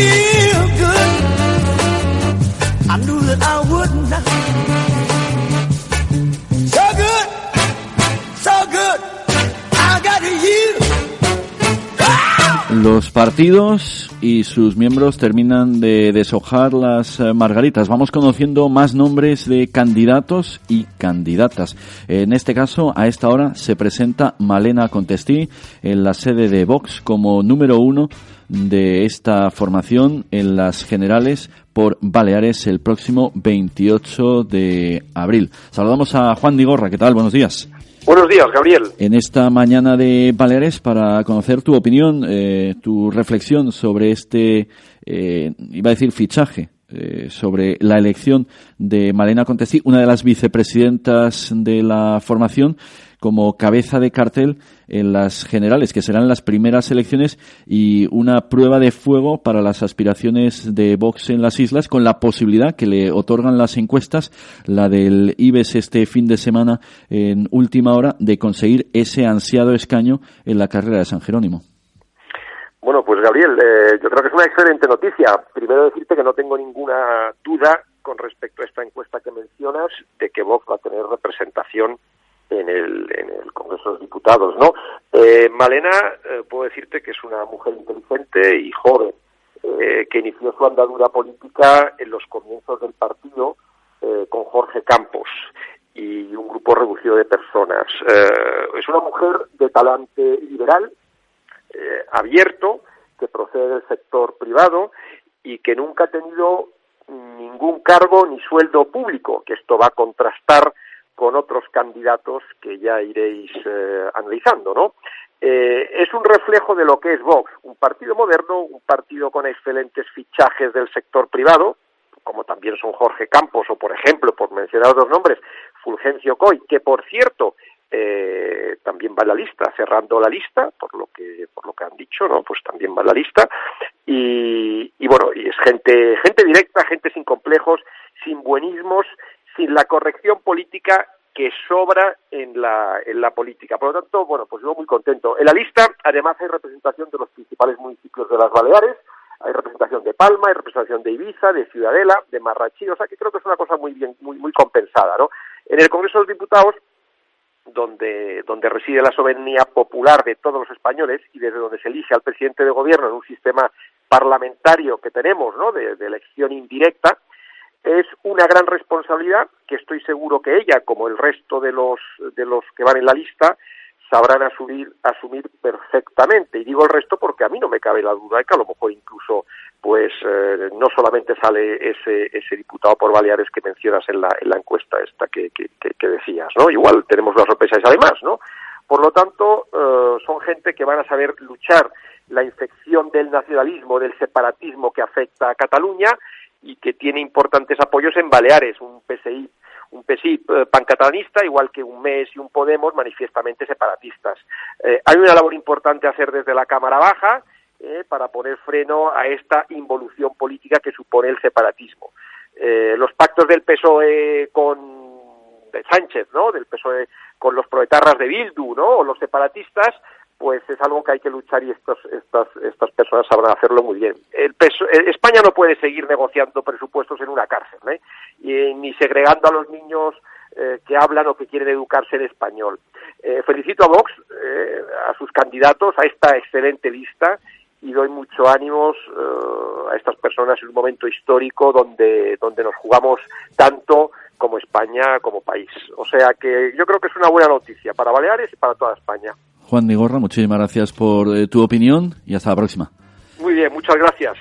feel good. I knew that I would not. Los partidos y sus miembros terminan de deshojar las eh, margaritas. Vamos conociendo más nombres de candidatos y candidatas. En este caso, a esta hora se presenta Malena Contestí en la sede de Vox como número uno de esta formación en las generales por Baleares el próximo 28 de abril. Saludamos a Juan Digorra. ¿Qué tal? Buenos días. Buenos días, Gabriel. En esta mañana de Baleares, para conocer tu opinión, eh, tu reflexión sobre este, eh, iba a decir fichaje, eh, sobre la elección de Malena Contestí, una de las vicepresidentas de la formación, como cabeza de cartel en las generales, que serán las primeras elecciones y una prueba de fuego para las aspiraciones de Vox en las islas, con la posibilidad que le otorgan las encuestas, la del IBES este fin de semana en última hora, de conseguir ese ansiado escaño en la carrera de San Jerónimo. Bueno, pues Gabriel, eh, yo creo que es una excelente noticia. Primero decirte que no tengo ninguna duda con respecto a esta encuesta que mencionas de que Vox va a tener representación en el, Congreso de los Diputados, ¿no? Eh, Malena, eh, puedo decirte que es una mujer inteligente y joven, eh, que inició su andadura política en los comienzos del partido con Jorge Campos y un grupo reducido de personas. es una mujer de talante liberal, abierto, que procede del sector privado y que nunca ha tenido ningún cargo ni sueldo público, que esto va a contrastar con otros candidatos que ya iréis eh, analizando, ¿no? Eh, es un reflejo de lo que es Vox, un partido moderno, un partido con excelentes fichajes del sector privado, como también son Jorge Campos o, por ejemplo, por mencionar dos nombres, Fulgencio Coy, que por cierto eh, también va en la lista, cerrando la lista, por lo que por lo que han dicho, no, pues también va en la lista y, y bueno, y es gente gente directa, gente sin complejos, sin buenismos sin la corrección política que sobra en la, en la política. Por lo tanto, bueno, pues yo muy contento. En la lista, además, hay representación de los principales municipios de las Baleares, hay representación de Palma, hay representación de Ibiza, de Ciudadela, de Marrachí, o sea que creo que es una cosa muy bien, muy, muy compensada, ¿no? En el Congreso de los Diputados, donde, donde reside la soberanía popular de todos los españoles y desde donde se elige al presidente de gobierno en un sistema parlamentario que tenemos, ¿no? de elección indirecta, es una gran responsabilidad que estoy seguro que ella, como el resto de los, de los que van en la lista, sabrán asumir, asumir perfectamente. Y digo el resto porque a mí no me cabe la duda de que a lo mejor incluso pues eh, no solamente sale ese, ese diputado por Baleares que mencionas en la, en la encuesta esta que, que, decías, ¿no? Igual tenemos las sorpresas además, ¿no? Por lo tanto, eh, son gente que van a saber luchar la infección del nacionalismo, del separatismo que afecta a Cataluña y que tiene importantes apoyos en Baleares, un PSI un PSI eh, pancatalanista, igual que un MES y un Podemos manifiestamente separatistas. Eh, hay una labor importante a hacer desde la Cámara Baja eh, para poner freno a esta involución política que supone el separatismo. los pactos del PSOE con de Sánchez, ¿no? Del PSOE con los proetarras de Bildu, ¿no? O los separatistas, pues es algo que hay que luchar y estos, estas, estas personas sabrán hacerlo muy bien. El peso, eh, España no puede seguir negociando presupuestos en una cárcel, ¿eh? y, ni segregando a los niños eh, que hablan o que quieren educarse en español. Eh, felicito a Vox, eh, a sus candidatos, a esta excelente lista y doy mucho ánimos a estas personas en un momento histórico donde, donde nos jugamos tanto como España como país. O sea que yo creo que es una buena noticia para Baleares y para toda España. Juan Gorra, muchísimas gracias por eh, tu opinión y hasta la próxima. Muy bien, muchas gracias.